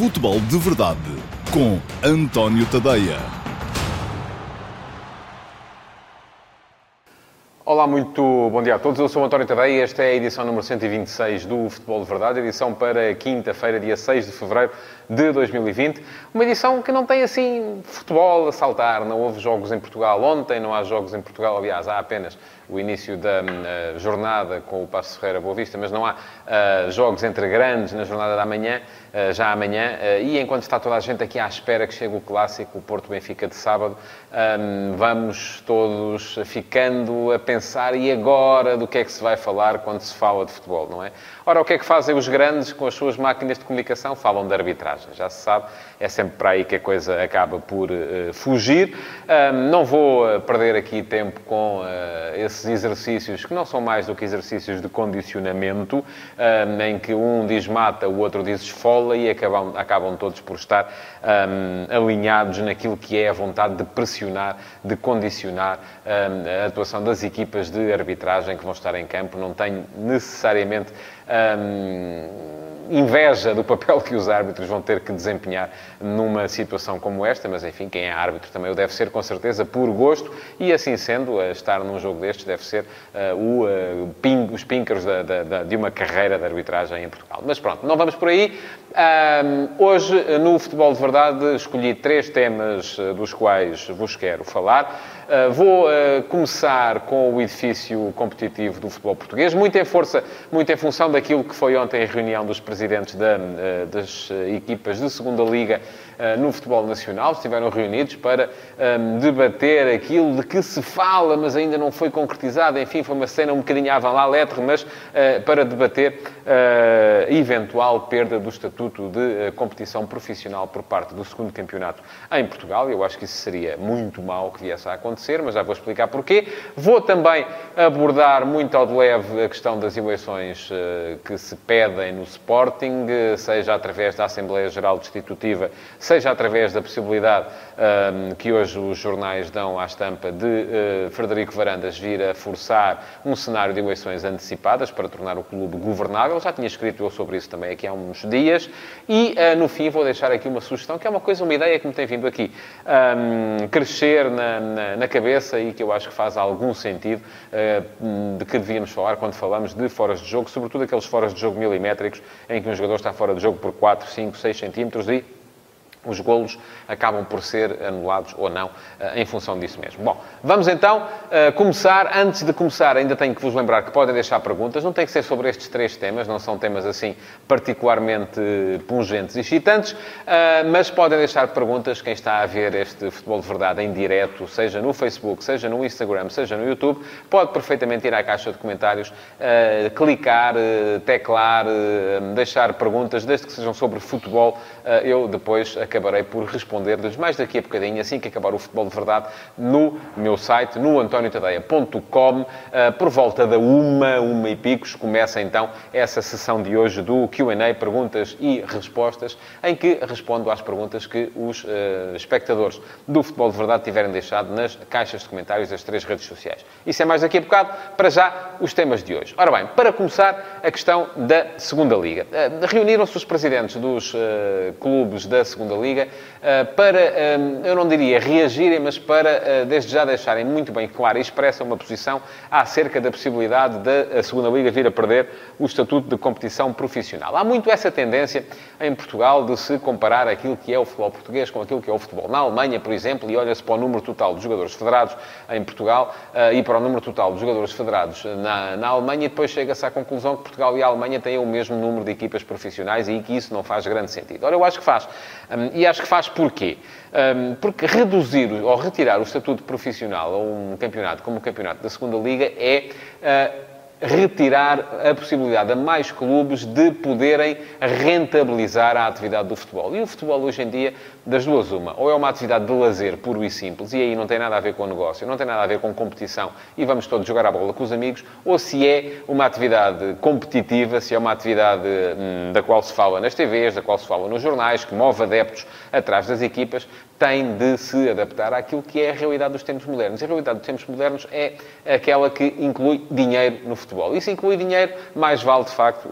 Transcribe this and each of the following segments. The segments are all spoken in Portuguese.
Futebol de Verdade com António Tadeia. Olá, muito bom dia a todos. Eu sou António Tadeia e esta é a edição número 126 do Futebol de Verdade, edição para quinta-feira, dia 6 de fevereiro de 2020. Uma edição que não tem assim futebol a saltar, não houve jogos em Portugal ontem, não há jogos em Portugal, aliás, há apenas o início da uh, jornada com o Passo Ferreira Boa Vista, mas não há uh, jogos entre grandes na jornada da manhã, uh, já amanhã. e enquanto está toda a gente aqui à espera que chegue o clássico, o Porto Benfica de sábado, um, vamos todos ficando a pensar e agora do que é que se vai falar quando se fala de futebol, não é? Ora, o que é que fazem os grandes com as suas máquinas de comunicação? Falam de arbitragem, já se sabe, é sempre para aí que a coisa acaba por fugir. Um, não vou perder aqui tempo com esse esses exercícios que não são mais do que exercícios de condicionamento, um, em que um diz mata, o outro diz esfola e acabam, acabam todos por estar um, alinhados naquilo que é a vontade de pressionar, de condicionar um, a atuação das equipas de arbitragem que vão estar em campo. Não tenho necessariamente inveja do papel que os árbitros vão ter que desempenhar numa situação como esta, mas enfim, quem é árbitro também o deve ser com certeza por gosto e assim sendo, estar num jogo destes deve ser uh, o, uh, ping, os píncaros da, da, da, de uma carreira de arbitragem em Portugal. Mas pronto, não vamos por aí. Um, hoje, no Futebol de Verdade, escolhi três temas eh, dos quais vos quero falar. Uh, vou uh, começar com o edifício competitivo do futebol português, muito em força, muito em função daquilo que foi ontem a reunião dos presidentes da, uh, das equipas de segunda liga no futebol nacional. Estiveram reunidos para um, debater aquilo de que se fala, mas ainda não foi concretizado. Enfim, foi uma cena um bocadinho avant la lettre, mas para debater eventual perda do estatuto de eh, competição profissional por parte do segundo campeonato em Portugal. Eu acho que isso seria muito mau que viesse a acontecer, mas já vou explicar porquê. Vou também abordar muito ao de leve a questão das eleições eh, que se pedem no Sporting, eh, seja através da Assembleia Geral Destitutiva, seja através da possibilidade ehm, que hoje os jornais dão à estampa de Frederico Varandas vir a forçar um cenário de eleições antecipadas para tornar o clube governável. Já tinha escrito eu sobre isso também aqui há uns dias. E, uh, no fim, vou deixar aqui uma sugestão, que é uma coisa, uma ideia que me tem vindo aqui um, crescer na, na, na, cabeça e que eu acho que faz algum sentido uh, de que devíamos falar quando falamos de foras de jogo, sobretudo aqueles foras de jogo milimétricos em que um jogador está fora de jogo por 4, 5, 6 centímetros e os golos acabam por ser anulados ou não, eh, em função disso mesmo. Bom, vamos então eh, começar. Antes de começar, ainda tenho que vos lembrar que podem deixar perguntas. Não tem que ser sobre estes três temas, não são temas assim particularmente pungentes e excitantes, eh, mas podem deixar perguntas quem está a ver este Futebol de Verdade em direto, seja no Facebook, seja no Instagram, seja no YouTube, pode perfeitamente ir à caixa de comentários, clicar, teclar, deixar perguntas, desde que sejam sobre futebol. Eu depois acabarei por responder-lhes mais daqui a bocadinho, assim que acabar o Futebol de Verdade, no meu site, no antoniotadeia.com, eh, por volta da uma, uma e picos, começa então essa sessão de hoje do Q&A, perguntas e respostas, em que respondo às perguntas que os uh, espectadores do Futebol de Verdade tiverem deixado nas caixas de comentários das três redes sociais. Isso é mais daqui a bocado. Para já, os temas de hoje. Ora bem, para começar, a questão da Segunda Liga. Uh, Reuniram-se os presidentes dos clubes da Segunda Liga, eh, para, eh, eu não diria reagirem, mas para, eh, desde já, deixarem muito bem claro e expressa uma posição acerca da possibilidade da Segunda Liga vir a perder o estatuto de competição profissional. Há muito essa tendência em Portugal de se comparar aquilo que é o futebol português com aquilo que é o futebol na Alemanha, por exemplo, e olha-se para o número total de jogadores federados em Portugal e para o número total de jogadores federados na, na Alemanha e depois chega-se à conclusão que Portugal e a Alemanha têm o mesmo número de equipas profissionais e que isso não faz grande sentido. Ora, eu acho que faz. E acho que faz porquê? Um, porque reduzir ou retirar o estatuto profissional a um campeonato como o campeonato da segunda Liga é uh, retirar a possibilidade a mais clubes de poderem rentabilizar a atividade do futebol. E o futebol hoje em dia, das duas uma, ou é uma atividade de lazer puro e simples, e aí não tem nada a ver com o negócio, não tem nada a ver com competição, e vamos todos jogar a bola com os amigos, ou se é uma atividade competitiva, se é uma atividade hum, da qual se fala nas TVs, da qual se fala nos jornais, que move adeptos atrás das equipas, tem de se adaptar àquilo que é a realidade dos tempos modernos. E a realidade dos tempos modernos é aquela que inclui dinheiro no futebol. E se inclui dinheiro, mais vale, de facto,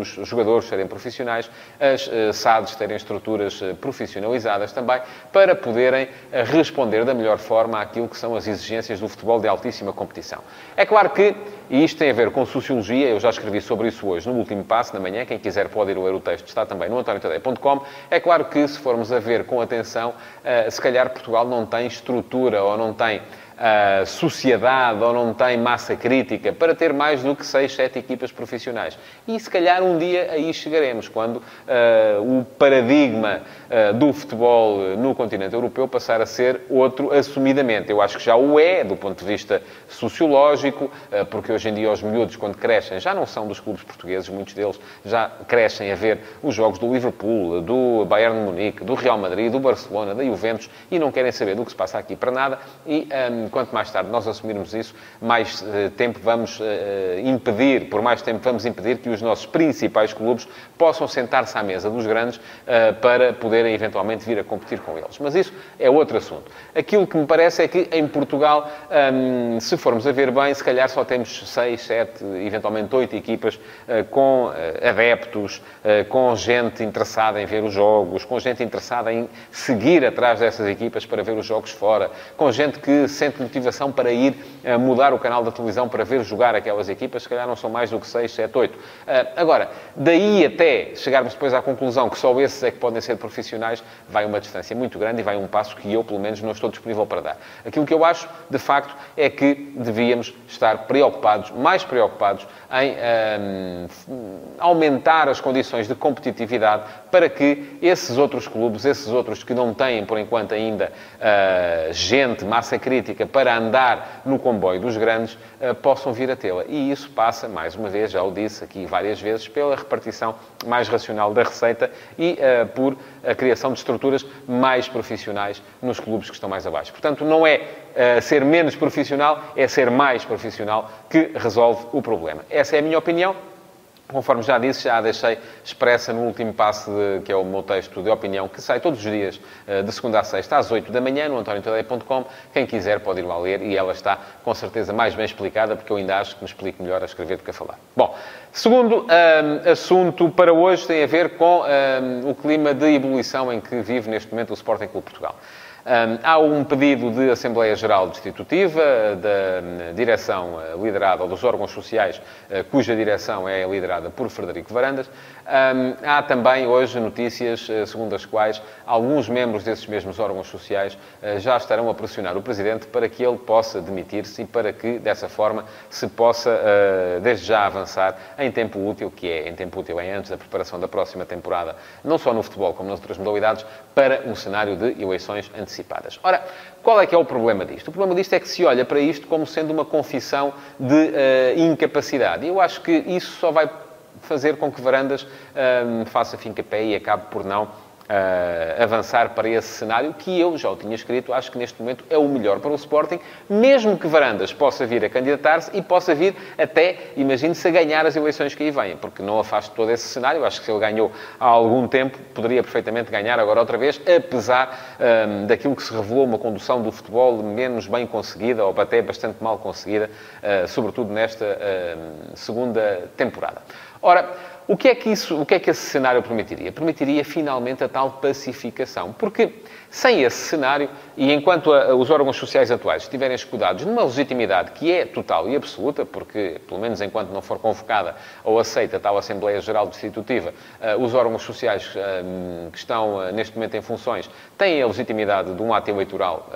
os jogadores serem profissionais, as SADs terem estruturas profissionalizadas também, para poderem responder da melhor forma àquilo que são as exigências do futebol de altíssima competição. É claro que, e isto tem a ver com sociologia, eu já escrevi sobre isso hoje no último passo, na manhã, quem quiser pode ir ler o texto, está também no antoniotadeia.com. É claro que, se formos a ver com atenção, se calhar Portugal não tem estrutura ou não tem uh, sociedade ou não tem massa crítica para ter mais do que 6, 7 equipas profissionais. E se calhar um dia aí chegaremos, quando uh, o paradigma uh, do futebol no continente europeu passar a ser outro assumidamente. Eu acho que já o é, do ponto de vista sociológico, porque hoje em dia os miúdos, quando crescem, já não são dos clubes portugueses, muitos deles já crescem a ver os jogos do Liverpool, do Bayern de Munique, do Real Madrid, do Barcelona, da Juventus e não querem saber do que se passa aqui para nada. E um, quanto mais tarde nós assumirmos isso, mais uh, tempo vamos uh, impedir, por mais tempo vamos impedir que os nossos principais clubes possam sentar-se à mesa dos grandes para poderem eventualmente vir a competir com eles. Mas isso é outro assunto. Aquilo que me parece é que em Portugal, um, se formos a ver bem, se calhar só temos seis, sete, eventualmente oito equipas com adeptos, com gente interessada em ver os jogos, com gente interessada em seguir atrás dessas equipas para ver os jogos fora, com gente que sente motivação para ir uh, mudar o canal da televisão para ver jogar aquelas equipas, se calhar não são mais do que 6, 7, 8. Uh, agora, daí até chegarmos depois à conclusão que só esses é que podem ser profissionais, vai uma distância muito grande e vai um passo que eu, pelo menos, não estou disponível para dar. Aquilo que eu acho, de facto, é que devíamos estar preocupados, mais preocupados, em ehm, aumentar as condições de competitividade para que esses outros clubes, esses outros que não têm, por enquanto, ainda uh, gente, massa crítica para andar no comboio dos grandes, uh, possam vir a tê-la. E isso passa, mais uma vez, já o disse aqui várias vezes, pela repartição mais racional da receita e uh, por a criação de estruturas mais profissionais nos clubes que estão mais abaixo. Portanto, não é ser menos profissional, é ser mais profissional que resolve o problema. Essa é a minha opinião. Conforme já disse, já a deixei expressa no último passo, de, que é o meu texto de opinião, que sai todos os dias, eh, de segunda a sexta, às 8 da manhã, no antoniotadeia.com. Quem quiser pode ir lá ler e ela está, com certeza, mais bem explicada, porque eu ainda acho que me explico melhor a escrever do que a falar. Bom, segundo um, ehm, assunto para hoje tem a ver com um, ehm, o clima de ebulição em que vive neste momento o Sporting Clube Portugal. Um, há um pedido de Assembleia Geral Destitutiva da direção eh, liderada, ou dos órgãos sociais, eh, cuja direção é liderada por Frederico Varandas. Um, há também hoje notícias eh, segundo as quais alguns membros desses mesmos órgãos sociais já estarão a pressionar o Presidente para que ele possa demitir-se e para que, dessa forma, se possa, desde já, avançar em tempo útil, que é em tempo útil é antes da preparação da próxima temporada, não só no futebol como nas outras modalidades, para um cenário de eleições antecipadas antecipadas. Ora, qual é que é o problema disto? O problema disto é que se olha para isto como sendo uma confissão de uh, incapacidade. E eu acho que isso só vai fazer com que Varandas uh, faça fim pé e acabe por não uh, avançar para esse cenário, que eu já o tinha escrito, acho que neste momento é o melhor para o Sporting, mesmo que Varandas possa vir a candidatar-se e possa vir até, imagine-se, a ganhar as eleições que aí vêm, porque não afasto todo esse cenário, acho que se ele ganhou há algum tempo, poderia perfeitamente ganhar agora outra vez, apesar um, daquilo que se revelou uma condução do futebol menos bem conseguida, ou até bastante mal conseguida, uh, sobretudo nesta uh, segunda temporada. Ora, o que é que isso, o que é que esse cenário permitiria? Permitiria finalmente a tal pacificação. Porque sem esse cenário, e enquanto a, os órgãos sociais atuais estiverem escudados numa legitimidade que é total e absoluta, porque, pelo menos enquanto não for convocada ou aceita tal Assembleia Geral Destitutiva, uh, os órgãos sociais uh, que estão uh, neste momento em funções têm a legitimidade de um ato eleitoral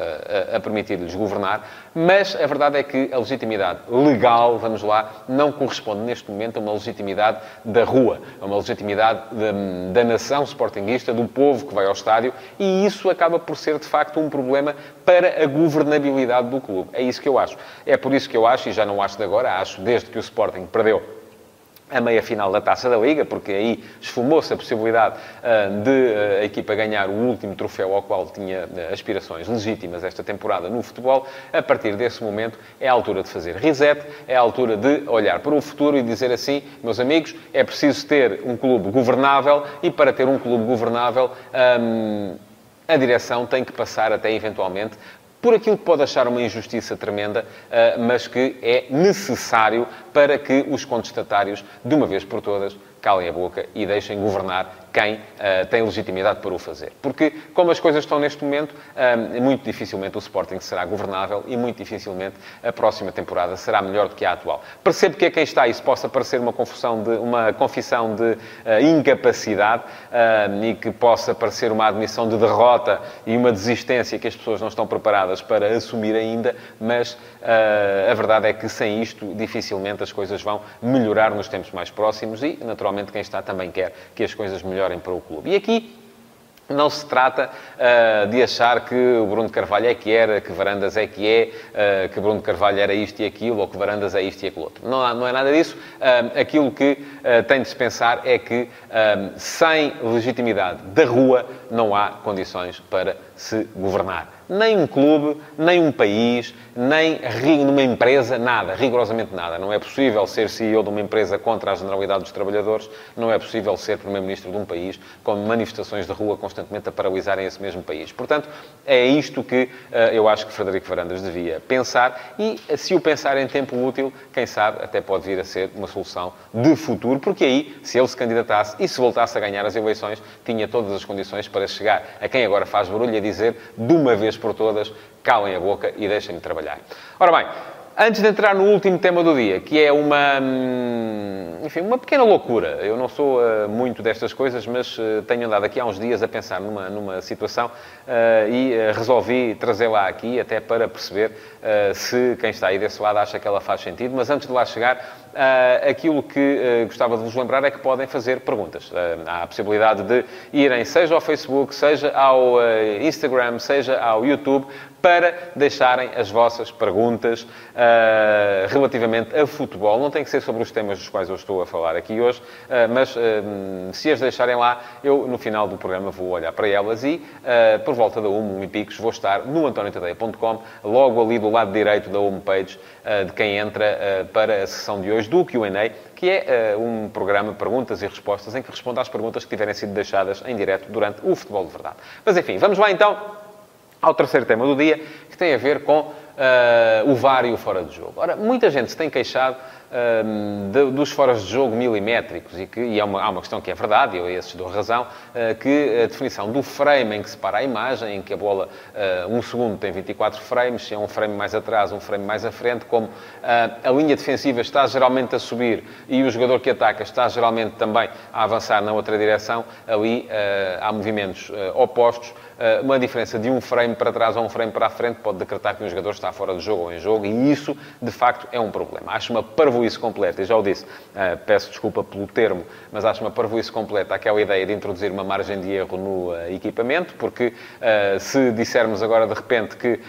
a, a permitir-lhes governar, mas a verdade é que a legitimidade legal, vamos lá, não corresponde neste momento a uma legitimidade da rua, a uma legitimidade da, da nação sportinguista, do povo que vai ao estádio, e isso acaba por ser, de facto, um problema para a governabilidade do clube. É isso que eu acho. É por isso que eu acho, e já não acho de agora, acho desde que o Sporting perdeu a meia-final da Taça da Liga, porque aí esfumou-se a possibilidade uh, de uh, a equipa ganhar o último troféu ao qual tinha uh, aspirações legítimas esta temporada no futebol. A partir desse momento é a altura de fazer reset, é a altura de olhar para o futuro e dizer assim, meus amigos, é preciso ter um clube governável e para ter um clube governável um, a direção tem que passar até eventualmente por aquilo que pode achar uma injustiça tremenda, mas que é necessário para que os contestatários, de uma vez por todas, calem a boca e deixem governar quem uh, tem legitimidade para o fazer. Porque, como as coisas estão neste momento, uh, muito dificilmente o Sporting será governável e muito dificilmente a próxima temporada será melhor do que a atual. Percebo que a quem está isso possa parecer uma confusão de, uma confissão de uh, incapacidade e que possa parecer uma admissão de derrota e uma desistência que as pessoas não estão preparadas para assumir ainda, mas a verdade é que sem isto dificilmente as coisas vão melhorar nos tempos mais próximos e, naturalmente, quem está também quer que as coisas melhorem melhorem para o clube. E aqui não se trata uh, de achar que o Bruno Carvalho é que era, que Varandas é que é, uh, que Bruno Carvalho era isto e aquilo, ou que Varandas é isto e aquilo outro. Não, não é nada disso. Uh, aquilo que tem de se pensar é que sem legitimidade da rua não há condições para se governar nem um clube, nem um país, nem numa empresa, nada, rigorosamente nada. Não é possível ser CEO de uma empresa contra a generalidade dos trabalhadores, não é possível ser Primeiro-Ministro de um país com manifestações de rua constantemente a paralisarem esse mesmo país. Portanto, é isto que uh, eu acho que Frederico Varandas devia pensar e, se o pensar em tempo útil, quem sabe até pode vir a ser uma solução de futuro, porque aí, se ele se candidatasse e se voltasse a ganhar as eleições, tinha todas as condições para chegar a quem agora faz barulho e dizer de uma vez por todas, calem a boca e deixem-me trabalhar. Ora bem, antes de entrar no último tema do dia, que é uma, hum, enfim, uma pequena loucura. Eu não sou uh, muito destas coisas, mas uh, tenho andado aqui há uns dias a pensar numa, numa situação uh, e resolvi trazê-la aqui até para perceber se quem está aí desse lado acha que ela faz sentido. Mas antes de lá chegar, Uh, aquilo que uh, gostava de vos lembrar é que podem fazer perguntas. Uh, há a possibilidade de irem seja ao Facebook, seja ao Instagram, seja ao YouTube, para deixarem as vossas perguntas relativamente a futebol. Não tem que ser sobre os temas dos quais eu estou a falar aqui hoje, mas se as deixarem lá, eu no final do programa vou olhar para elas e, por volta da 1, 1 e picos, vou estar no antoniotadeia.com, logo ali do lado direito da homepage de quem entra para a sessão de hoje do Q&A, que é uh, um programa de perguntas e respostas em que respondo às perguntas que tiverem sido deixadas em direto durante o Futebol de Verdade. Mas enfim, vamos lá então ao terceiro tema do dia, que tem a ver com uh, o VAR e o fora de jogo. Ora, muita gente se tem queixado um, de, dos foras de jogo milimétricos, e, que, e há, uma, há uma questão que é verdade, e eu a esses dou razão, uh, que a definição do frame em que se para a imagem, em que a bola, uh, um segundo tem 24 frames, se é um frame mais atrás, um frame mais à frente, como uh, a linha defensiva está geralmente a subir e o jogador que ataca está geralmente também a avançar na outra direção, ali há movimentos opostos, uma diferença de um frame para trás ou um frame para a frente pode decretar que um jogador está fora de jogo ou em jogo, e isso, de facto, é um problema. Acho uma parvoíce completa, e já o disse, uh, peço desculpa pelo termo, mas acho uma parvoíce completa aquela ideia de introduzir uma margem de erro no uh, equipamento, porque se dissermos agora de repente que,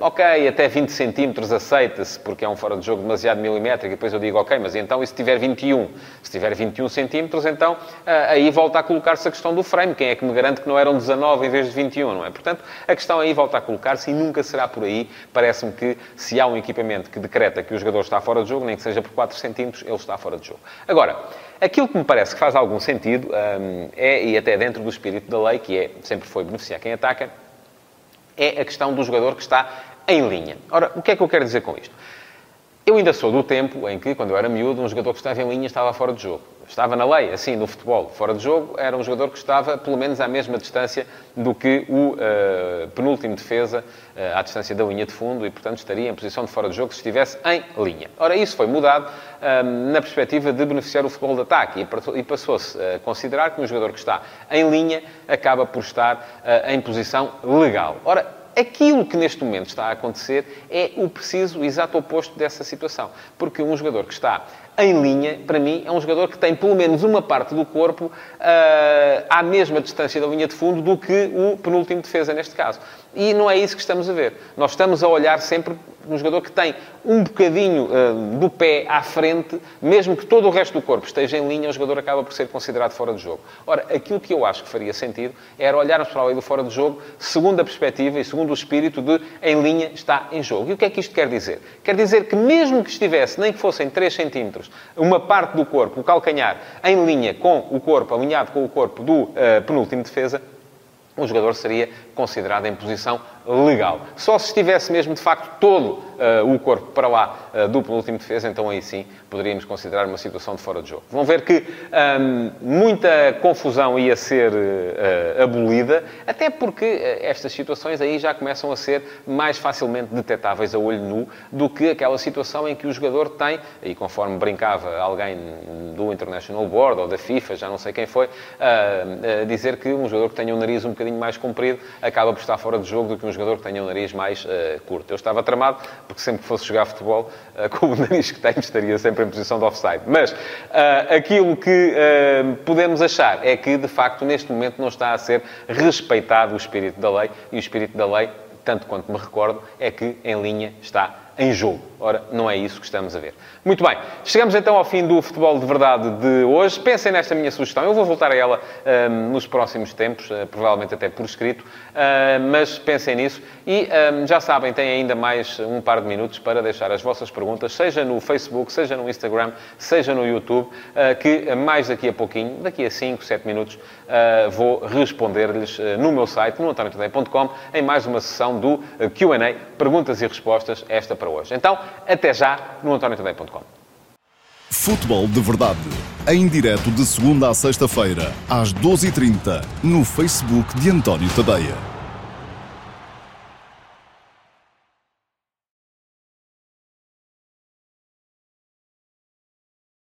ok, até 20 centímetros aceita-se, porque é um fora de jogo demasiado milimétrico, e depois eu digo, ok, mas então e se tiver 21? Se tiver 21 centímetros, então aí volta a colocar-se a questão do frame. Quem é que me garante que não eram 19 em vez de 21, não é? Portanto, a questão aí volta a colocar-se e nunca será por aí. Parece-me que se há um equipamento que decreta que o jogador está fora de jogo, nem que seja por 4 centímetros, ele está fora de jogo. Agora, aquilo que me parece que faz algum sentido um, é, e até dentro do espírito da lei, que é, sempre foi beneficiar quem ataca, é a questão do jogador que está em linha. Ora, o que é que eu quero dizer com isto? Eu ainda sou do tempo em que, quando eu era miúdo, um jogador que estava em linha estava fora de jogo. Estava na lei, assim, no futebol, fora de jogo, era um jogador que estava, pelo menos, à mesma distância do que o uh, penúltimo defesa, uh, à distância da linha de fundo, e, portanto, estaria em posição de fora de jogo se estivesse em linha. Ora, isso foi mudado uh, na perspectiva de beneficiar o futebol de ataque, e passou-se a considerar que um jogador que está em linha acaba por estar em posição legal. Ora, Aquilo que neste momento está a acontecer é o preciso, o exato oposto dessa situação. Porque um jogador que está em linha, para mim, é um jogador que tem pelo menos uma parte do corpo uh, à mesma distância da linha de fundo do que o penúltimo defesa, neste caso. E não é isso que estamos a ver. Nós estamos a olhar sempre um jogador que tem um bocadinho uh, do pé à frente, mesmo que todo o resto do corpo esteja em linha, o jogador acaba por ser considerado fora de jogo. Ora, aquilo que eu acho que faria sentido era olharmos para a lei do fora de jogo segundo a perspectiva e segundo o espírito de em linha está em jogo. E o que é que isto quer dizer? Quer dizer que mesmo que estivesse, nem que fossem 3 centímetros, uma parte do corpo, o calcanhar, em linha com o corpo, alinhado com o corpo do uh, penúltimo defesa, um jogador seria considerado em posição legal. Só se estivesse mesmo, de facto, todo uh, o corpo para lá uh, do penúltimo defesa, então aí sim poderíamos considerar uma situação de fora de jogo. Vão ver que um, muita confusão ia ser uh, abolida, até porque estas situações aí já começam a ser mais facilmente detectáveis a olho nu do que aquela situação em que o jogador tem, e conforme brincava alguém do International Board ou da FIFA, já não sei quem foi, dizer que um jogador que tenha o um nariz um bocadinho mais comprido acaba por estar fora de jogo do que um jogador que tenha o nariz mais uh, curto. Eu estava tramado, porque sempre que fosse jogar futebol, uh, com o nariz que tenho, estaria sempre em posição de offside. Mas uh, aquilo que podemos achar é que, de facto, neste momento não está a ser respeitado o espírito da lei, e o espírito da lei, tanto quanto me recordo, é que em linha está em jogo. Ora, não é isso que estamos a ver. Muito bem, chegamos então ao fim do futebol de verdade de hoje. Pensem nesta minha sugestão, eu vou voltar a ela um, nos próximos tempos, uh, provavelmente até por escrito, uh, mas pensem nisso e um, já sabem, têm ainda mais um par de minutos para deixar as vossas perguntas, seja no Facebook, seja no Instagram, seja no YouTube, uh, que mais daqui a pouquinho, daqui a 5, 7 minutos, vou responder-lhes no meu site, no antoniotadeia.com, em mais uma sessão do Q&A, perguntas e respostas, esta para hoje. Então, até já no antoniotadeia.com. Futebol de Verdade, em direto de segunda a sexta-feira, às 12h30, no Facebook de António Tadeia.